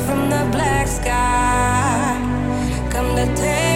from the black sky. Come to take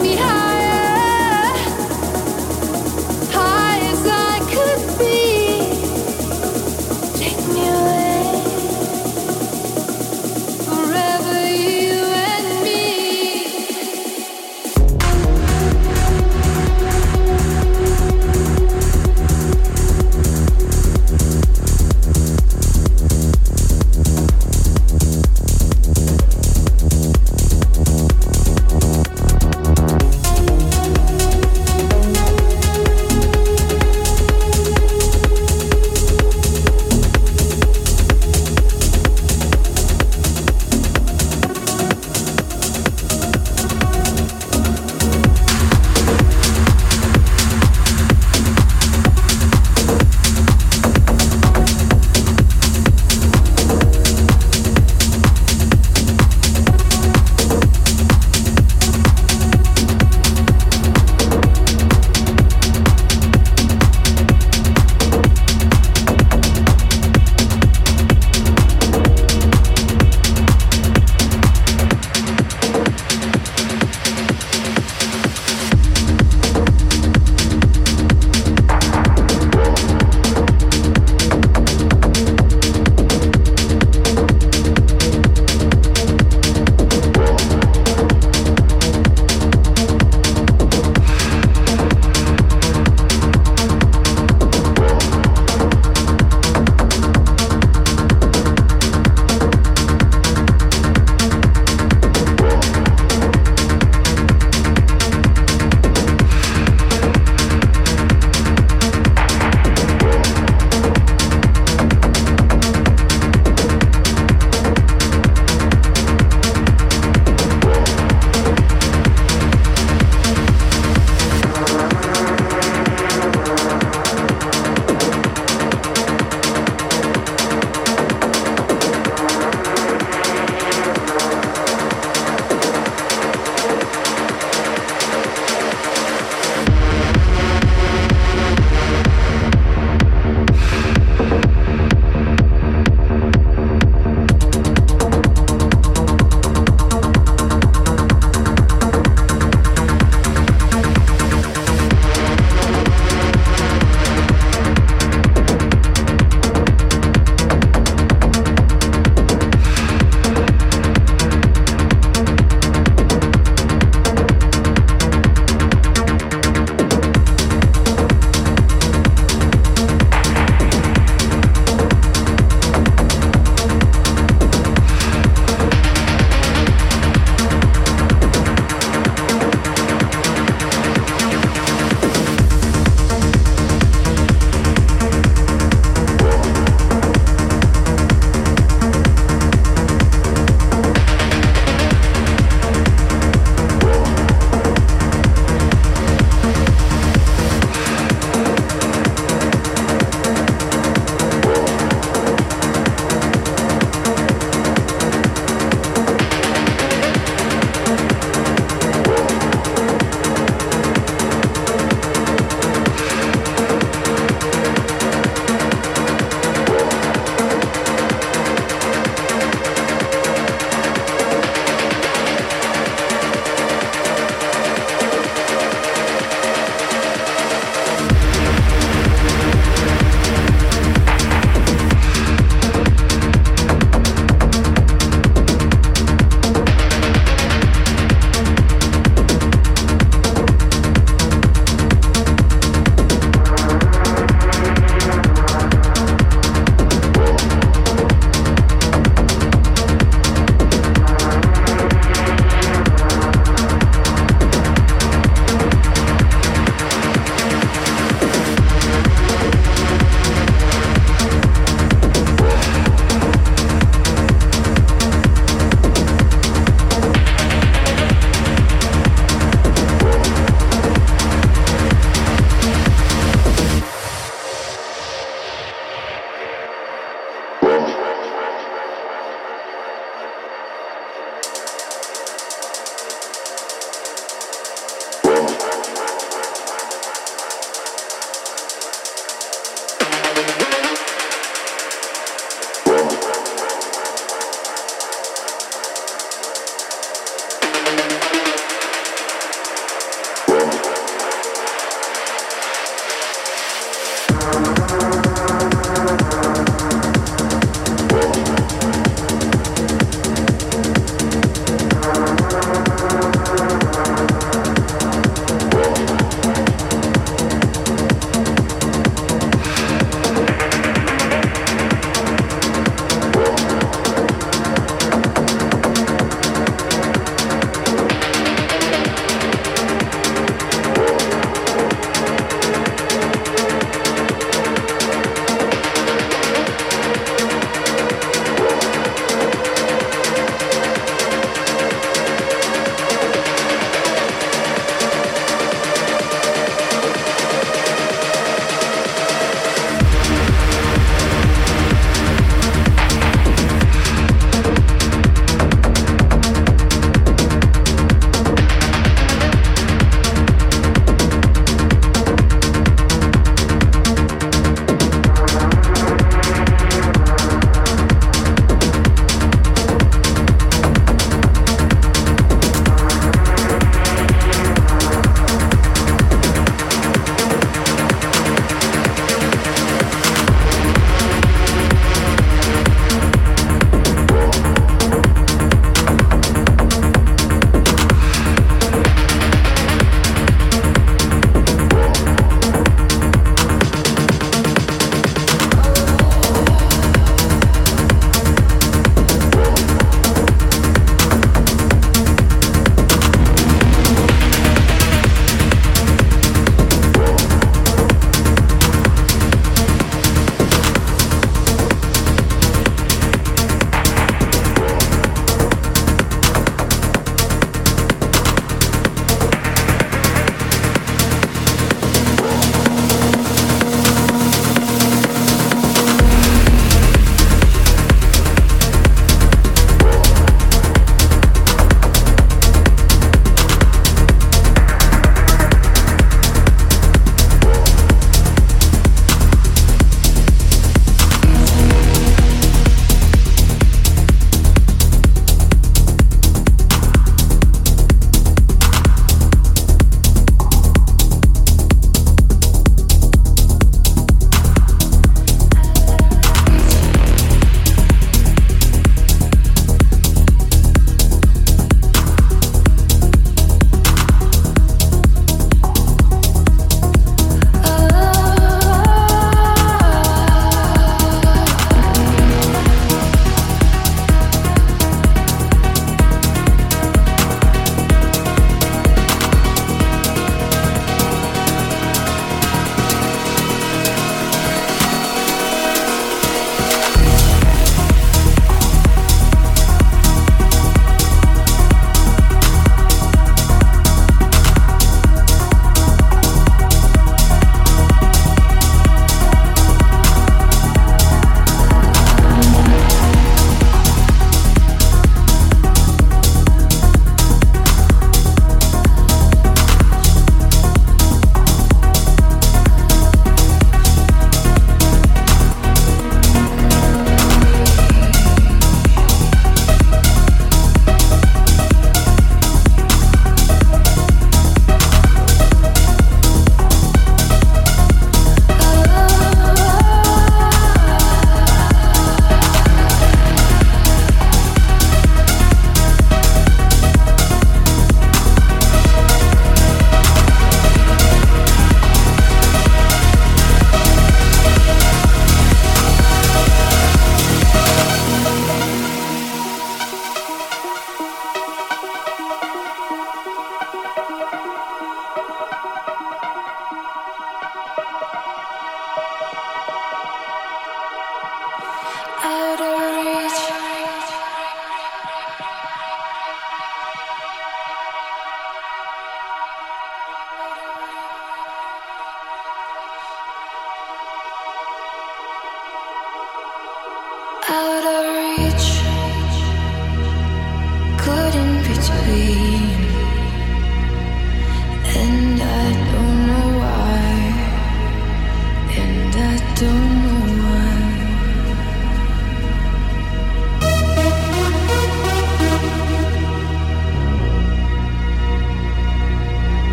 me have.